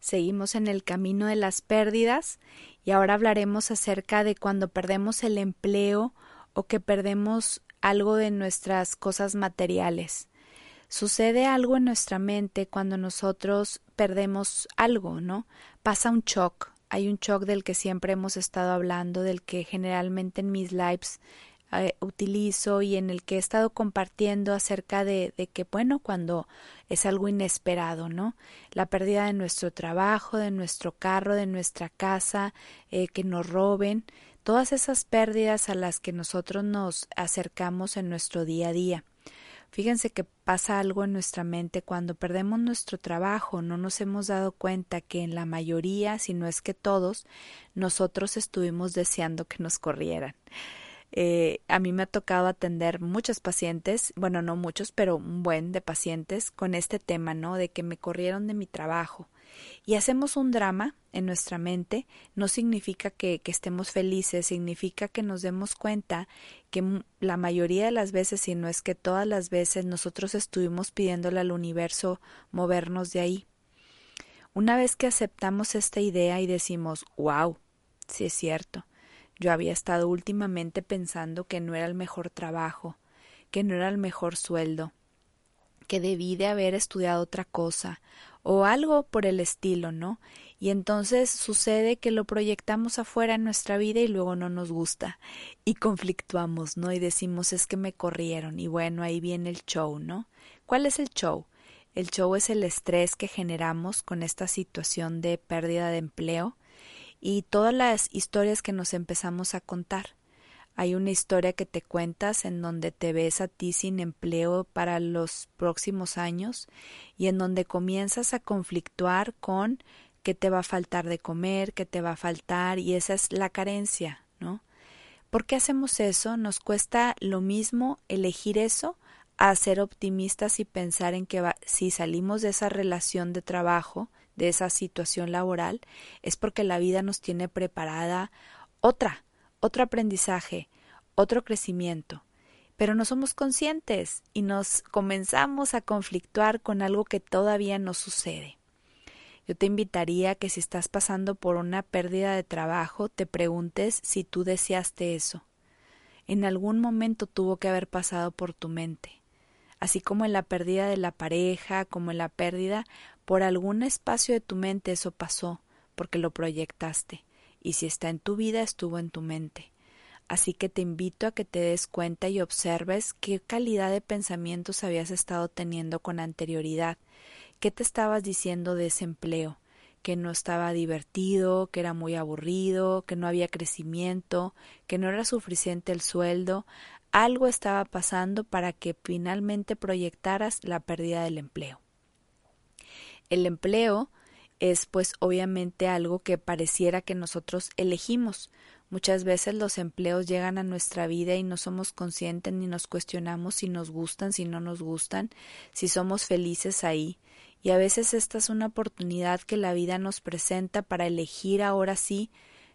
Seguimos en el camino de las pérdidas y ahora hablaremos acerca de cuando perdemos el empleo o que perdemos algo de nuestras cosas materiales. Sucede algo en nuestra mente cuando nosotros perdemos algo, ¿no? Pasa un shock. Hay un shock del que siempre hemos estado hablando, del que generalmente en mis lives eh, utilizo y en el que he estado compartiendo acerca de, de, que, bueno, cuando es algo inesperado, ¿no? La pérdida de nuestro trabajo, de nuestro carro, de nuestra casa, eh, que nos roben, todas esas pérdidas a las que nosotros nos acercamos en nuestro día a día. Fíjense que pasa algo en nuestra mente cuando perdemos nuestro trabajo, no nos hemos dado cuenta que en la mayoría, si no es que todos, nosotros estuvimos deseando que nos corrieran. Eh, a mí me ha tocado atender muchos pacientes, bueno, no muchos, pero un buen de pacientes con este tema, ¿no? De que me corrieron de mi trabajo. Y hacemos un drama en nuestra mente, no significa que, estemos felices, significa que nos demos cuenta que la mayoría de las veces, si no es que todas las veces, nosotros estuvimos pidiéndole al universo movernos de ahí. Una vez que aceptamos esta idea y decimos, wow, sí es cierto, yo había estado últimamente pensando que no era el mejor trabajo, que no era el mejor sueldo, que debí de haber estudiado otra cosa, o algo por el estilo, ¿no? Y entonces sucede que lo proyectamos afuera en nuestra vida y luego no nos gusta y conflictuamos, ¿no? Y decimos es que me corrieron y bueno, ahí viene el show, ¿no? ¿Cuál es el show? El show es el estrés que generamos con esta situación de pérdida de empleo y todas las historias que nos empezamos a contar. Hay una historia que te cuentas en donde te ves a ti sin empleo para los próximos años y en donde comienzas a conflictuar con qué te va a faltar de comer, qué te va a faltar y esa es la carencia, ¿no? ¿Por qué hacemos eso? Nos cuesta lo mismo elegir eso a ser optimistas y pensar en que va, si salimos de esa relación de trabajo, de esa situación laboral, es porque la vida nos tiene preparada otra, otro aprendizaje, otro crecimiento. Pero no somos conscientes y nos comenzamos a conflictuar con algo que todavía no sucede. Yo te invitaría a que si estás pasando por una pérdida de trabajo, te preguntes si tú deseaste eso. En algún momento tuvo que haber pasado por tu mente así como en la pérdida de la pareja, como en la pérdida, por algún espacio de tu mente eso pasó, porque lo proyectaste, y si está en tu vida, estuvo en tu mente. Así que te invito a que te des cuenta y observes qué calidad de pensamientos habías estado teniendo con anterioridad, qué te estabas diciendo de ese empleo, que no estaba divertido, que era muy aburrido, que no había crecimiento, que no era suficiente el sueldo, algo estaba pasando para que finalmente proyectaras la pérdida del empleo. El empleo es pues obviamente algo que pareciera que nosotros elegimos. Muchas veces los empleos llegan a nuestra vida y no somos conscientes ni nos cuestionamos si nos gustan, si no nos gustan, si somos felices ahí. Y a veces esta es una oportunidad que la vida nos presenta para elegir ahora sí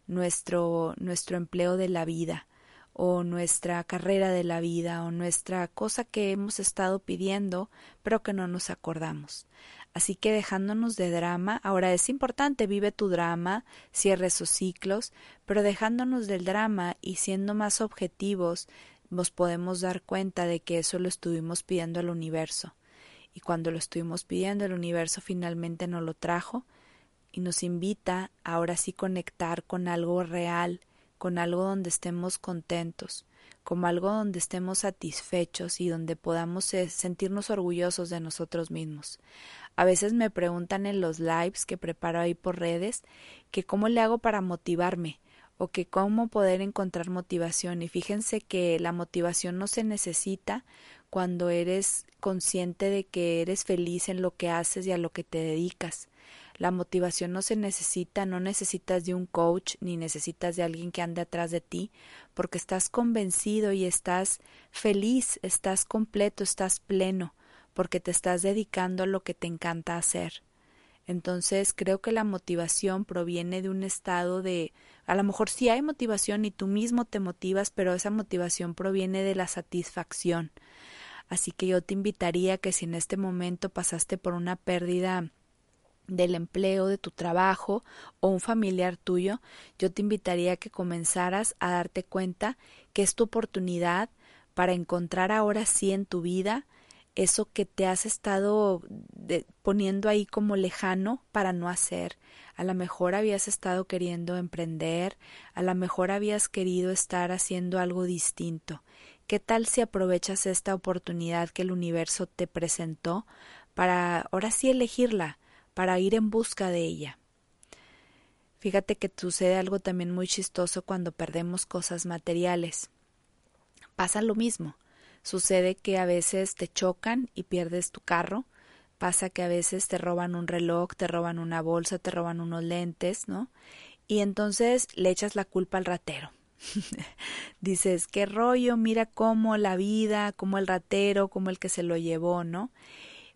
nuestro, nuestro empleo de la vida o nuestra carrera de la vida o nuestra cosa que hemos estado pidiendo pero que no nos acordamos. Así que dejándonos de drama, ahora es importante, vive tu drama, cierre esos ciclos, pero dejándonos del drama y siendo más objetivos, nos podemos dar cuenta de que eso lo estuvimos pidiendo al universo. Y cuando lo estuvimos pidiendo, el universo finalmente nos lo trajo y nos invita ahora sí conectar con algo real, con algo donde estemos contentos, como algo donde estemos satisfechos y donde podamos sentirnos orgullosos de nosotros mismos. A veces me preguntan en los lives que preparo ahí por redes que cómo le hago para motivarme o que cómo poder encontrar motivación. Y fíjense que la motivación no se necesita cuando eres consciente de que eres feliz en lo que haces y a lo que te dedicas. La motivación no se necesita, no necesitas de un coach ni necesitas de alguien que ande atrás de ti, porque estás convencido y estás feliz, estás completo, estás pleno, porque te estás dedicando a lo que te encanta hacer. Entonces creo que la motivación proviene de un estado de a lo mejor sí hay motivación y tú mismo te motivas, pero esa motivación proviene de la satisfacción. Así que yo te invitaría que si en este momento pasaste por una pérdida del empleo, de tu trabajo o un familiar tuyo, yo te invitaría que comenzaras a darte cuenta que es tu oportunidad para encontrar ahora sí en tu vida eso que te has estado poniendo ahí como lejano para no hacer. A lo mejor habías estado queriendo emprender, a lo mejor habías querido estar haciendo algo distinto. ¿Qué tal si aprovechas esta oportunidad que el universo te presentó para ahora sí elegirla? para ir en busca de ella. Fíjate que sucede algo también muy chistoso cuando perdemos cosas materiales. Pasa lo mismo. Sucede que a veces te chocan y pierdes tu carro. Pasa que a veces te roban un reloj, te roban una bolsa, te roban unos lentes, ¿no? Y entonces le echas la culpa al ratero. Dices, qué rollo, mira cómo la vida, como el ratero, como el que se lo llevó, ¿no?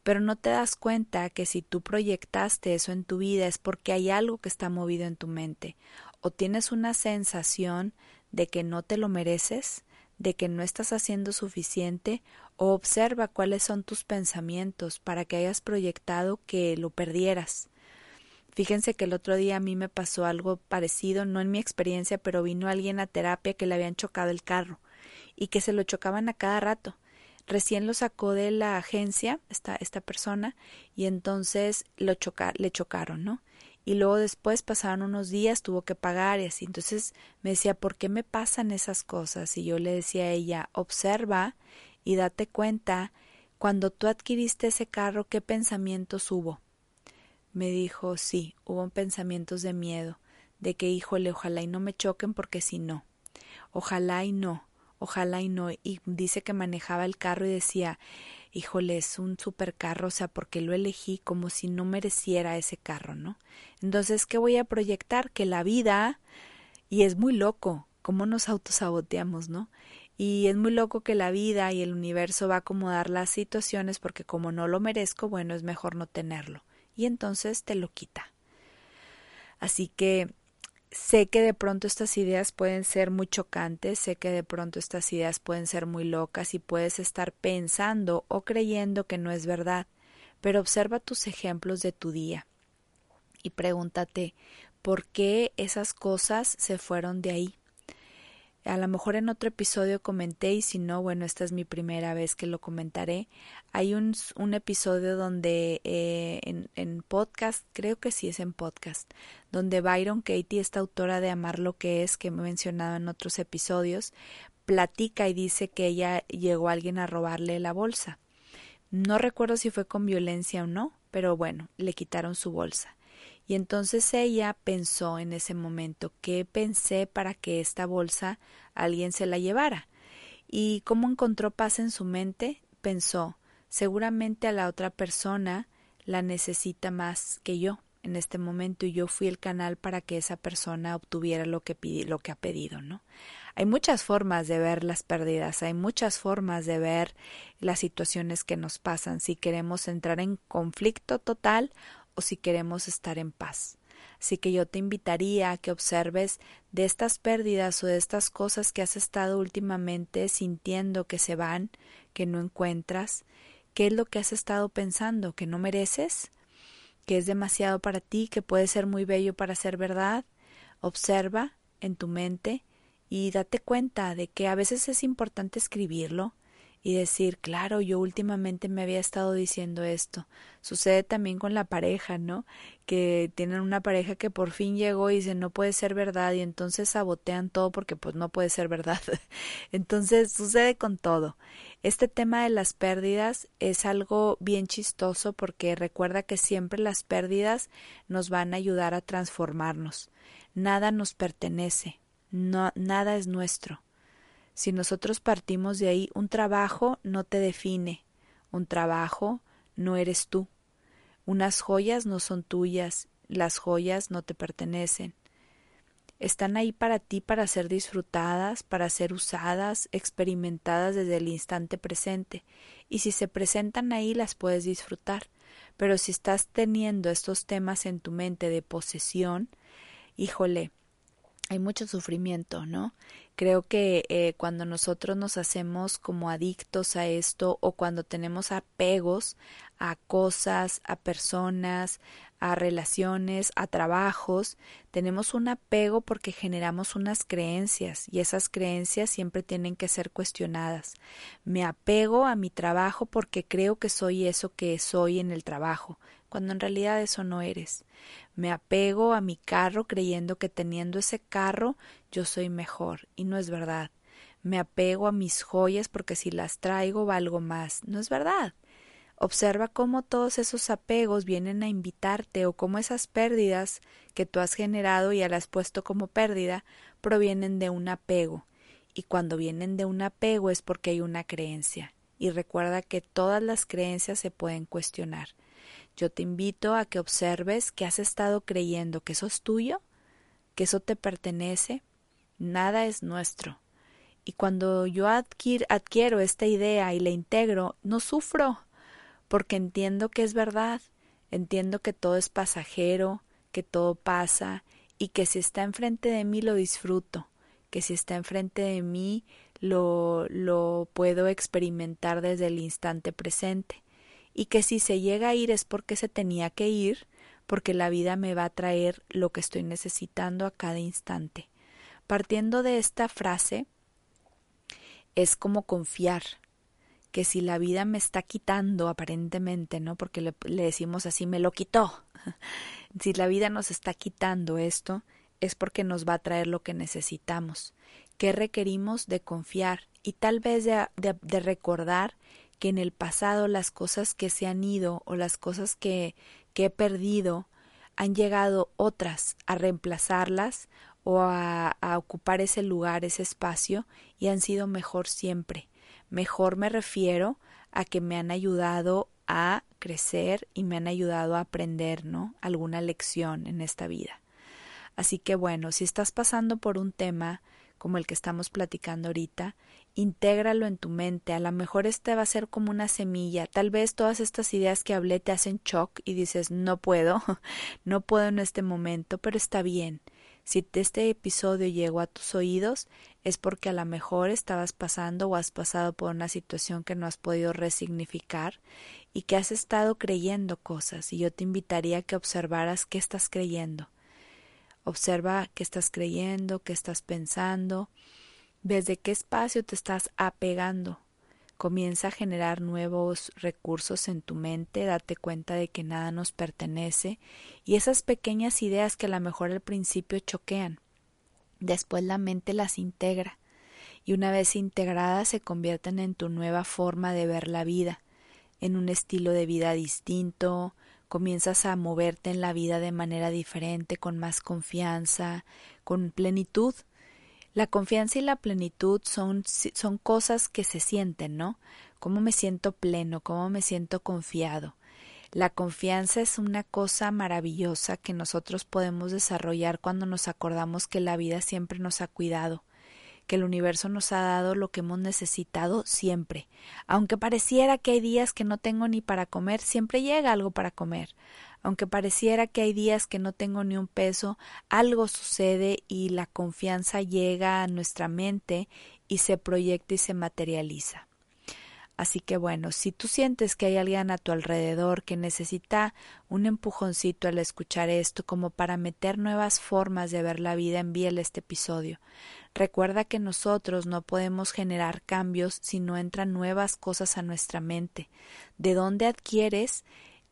pero no te das cuenta que si tú proyectaste eso en tu vida es porque hay algo que está movido en tu mente o tienes una sensación de que no te lo mereces, de que no estás haciendo suficiente o observa cuáles son tus pensamientos para que hayas proyectado que lo perdieras. Fíjense que el otro día a mí me pasó algo parecido, no en mi experiencia, pero vino alguien a terapia que le habían chocado el carro y que se lo chocaban a cada rato recién lo sacó de la agencia esta, esta persona y entonces lo le chocaron, ¿no? Y luego después pasaron unos días, tuvo que pagar y así. Entonces me decía, ¿por qué me pasan esas cosas? Y yo le decía a ella, observa y date cuenta cuando tú adquiriste ese carro, ¿qué pensamientos hubo? Me dijo, sí, hubo pensamientos de miedo, de que, híjole, ojalá y no me choquen porque si no, ojalá y no, ojalá y no. Y dice que manejaba el carro y decía, híjole, es un supercarro, o sea, porque lo elegí como si no mereciera ese carro, ¿no? Entonces, ¿qué voy a proyectar? Que la vida, y es muy loco, cómo nos autosaboteamos, ¿no? Y es muy loco que la vida y el universo va a acomodar las situaciones porque como no lo merezco, bueno, es mejor no tenerlo. Y entonces te lo quita. Así que sé que de pronto estas ideas pueden ser muy chocantes, sé que de pronto estas ideas pueden ser muy locas y puedes estar pensando o creyendo que no es verdad, pero observa tus ejemplos de tu día y pregúntate por qué esas cosas se fueron de ahí a lo mejor en otro episodio comenté y si no, bueno, esta es mi primera vez que lo comentaré. Hay un, episodio donde eh, en, en, podcast, creo que sí es en podcast, donde Byron Katie, esta autora de Amar lo que es, que he mencionado en otros episodios, platica y dice que ella llegó a alguien a robarle la bolsa. No recuerdo si fue con violencia o no, pero bueno, le quitaron su bolsa. Y entonces ella pensó en ese momento, ¿qué pensé para que esta bolsa alguien se la llevara? Y cómo encontró paz en su mente, pensó, seguramente a la otra persona la necesita más que yo en este momento y yo fui el canal para que esa persona obtuviera lo que lo que ha pedido, ¿no? Hay muchas formas de ver las pérdidas, hay muchas formas de ver las situaciones que nos pasan, si queremos entrar en conflicto total si queremos estar en paz. Así que yo te invitaría a que observes de estas pérdidas o de estas cosas que has estado últimamente sintiendo que se van, que no encuentras, qué es lo que has estado pensando, que no mereces, que es demasiado para ti, que puede ser muy bello para ser verdad. Observa en tu mente y date cuenta de que a veces es importante escribirlo, y decir, claro, yo últimamente me había estado diciendo esto. Sucede también con la pareja, ¿no? Que tienen una pareja que por fin llegó y dice, no puede ser verdad y entonces sabotean todo porque pues no puede ser verdad. entonces sucede con todo. Este tema de las pérdidas es algo bien chistoso porque recuerda que siempre las pérdidas nos van a ayudar a transformarnos. Nada nos pertenece, no, nada es nuestro. Si nosotros partimos de ahí, un trabajo no te define, un trabajo no eres tú. Unas joyas no son tuyas, las joyas no te pertenecen. Están ahí para ti para ser disfrutadas, para ser usadas, experimentadas desde el instante presente, y si se presentan ahí las puedes disfrutar. Pero si estás teniendo estos temas en tu mente de posesión, híjole, hay mucho sufrimiento, ¿no? Creo que eh, cuando nosotros nos hacemos como adictos a esto o cuando tenemos apegos a cosas, a personas, a relaciones, a trabajos, tenemos un apego porque generamos unas creencias y esas creencias siempre tienen que ser cuestionadas. Me apego a mi trabajo porque creo que soy eso que soy en el trabajo cuando en realidad eso no eres. Me apego a mi carro creyendo que teniendo ese carro yo soy mejor, y no es verdad. Me apego a mis joyas porque si las traigo valgo más, no es verdad. Observa cómo todos esos apegos vienen a invitarte o cómo esas pérdidas que tú has generado y las has puesto como pérdida provienen de un apego. Y cuando vienen de un apego es porque hay una creencia. Y recuerda que todas las creencias se pueden cuestionar. Yo te invito a que observes que has estado creyendo que eso es tuyo, que eso te pertenece, nada es nuestro. Y cuando yo adquiero esta idea y la integro, no sufro, porque entiendo que es verdad, entiendo que todo es pasajero, que todo pasa, y que si está enfrente de mí lo disfruto, que si está enfrente de mí lo, lo puedo experimentar desde el instante presente y que si se llega a ir es porque se tenía que ir, porque la vida me va a traer lo que estoy necesitando a cada instante. Partiendo de esta frase, es como confiar que si la vida me está quitando aparentemente, ¿no? Porque le, decimos así, me lo quitó. si la vida nos está quitando esto, es porque nos va a traer lo que necesitamos. ¿Qué requerimos de confiar? Y tal vez de, de recordar que en el pasado las cosas que se han ido o las cosas que, que he perdido han llegado otras a reemplazarlas o a, a, ocupar ese lugar, ese espacio, y han sido mejor siempre. Mejor me refiero a que me han ayudado a crecer y me han ayudado a aprender, ¿no? Alguna lección en esta vida. Así que bueno, si estás pasando por un tema como el que estamos platicando ahorita, intégralo en tu mente. A lo mejor este va a ser como una semilla. Tal vez todas estas ideas que hablé te hacen shock y dices, no puedo, no puedo en este momento, pero está bien. Si este episodio llegó a tus oídos, es porque a lo mejor estabas pasando o has pasado por una situación que no has podido resignificar y que has estado creyendo cosas. Y yo te invitaría a que observaras qué estás creyendo. Observa qué estás creyendo, qué estás pensando, desde qué espacio te estás apegando. Comienza a generar nuevos recursos en tu mente, date cuenta de que nada nos pertenece y esas pequeñas ideas que a lo mejor al principio choquean, después la mente las integra y una vez integradas se convierten en tu nueva forma de ver la vida, en un estilo de vida distinto, comienzas a moverte en la vida de manera diferente, con más confianza, con plenitud, la confianza y la plenitud son, son cosas que se sienten, ¿no? ¿Cómo me siento pleno? ¿Cómo me siento confiado? La confianza es una cosa maravillosa que nosotros podemos desarrollar cuando nos acordamos que la vida siempre nos ha cuidado, que el universo nos ha dado lo que hemos necesitado siempre. Aunque pareciera que hay días que no tengo ni para comer, siempre llega algo para comer. Aunque pareciera que hay días que no tengo ni un peso, algo sucede y la confianza llega a nuestra mente y se proyecta y se materializa. Así que bueno, si tú sientes que hay alguien a tu alrededor que necesita un empujoncito al escuchar esto como para meter nuevas formas de ver la vida, envíale este episodio. Recuerda que nosotros no podemos generar cambios si no entran nuevas cosas a nuestra mente. ¿De dónde adquieres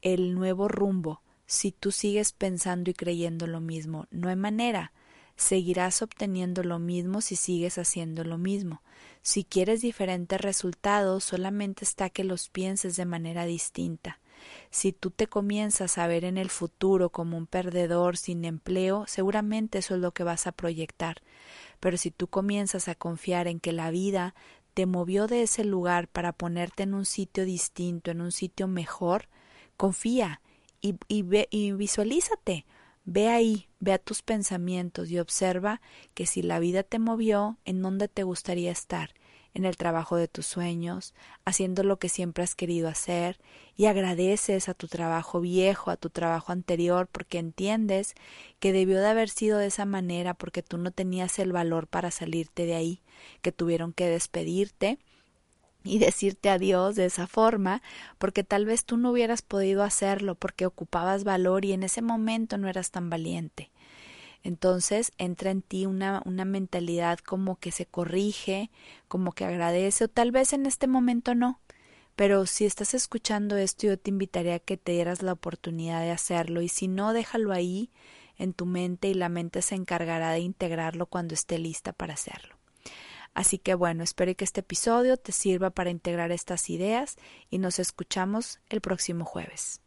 el nuevo rumbo si tú sigues pensando y creyendo lo mismo. No hay manera. Seguirás obteniendo lo mismo si sigues haciendo lo mismo. Si quieres diferentes resultados, solamente está que los pienses de manera distinta. Si tú te comienzas a ver en el futuro como un perdedor sin empleo, seguramente eso es lo que vas a proyectar. Pero si tú comienzas a confiar en que la vida te movió de ese lugar para ponerte en un sitio distinto, en un sitio mejor, confía y, y, ve, y visualízate. Ve ahí, ve a tus pensamientos y observa que si la vida te movió, en dónde te gustaría estar en el trabajo de tus sueños, haciendo lo que siempre has querido hacer, y agradeces a tu trabajo viejo, a tu trabajo anterior, porque entiendes que debió de haber sido de esa manera porque tú no tenías el valor para salirte de ahí, que tuvieron que despedirte y decirte adiós de esa forma, porque tal vez tú no hubieras podido hacerlo porque ocupabas valor y en ese momento no eras tan valiente. Entonces entra en ti una, una mentalidad como que se corrige, como que agradece, o tal vez en este momento no. Pero si estás escuchando esto, yo te invitaría a que te dieras la oportunidad de hacerlo, y si no, déjalo ahí en tu mente y la mente se encargará de integrarlo cuando esté lista para hacerlo. Así que bueno, espero que este episodio te sirva para integrar estas ideas y nos escuchamos el próximo jueves.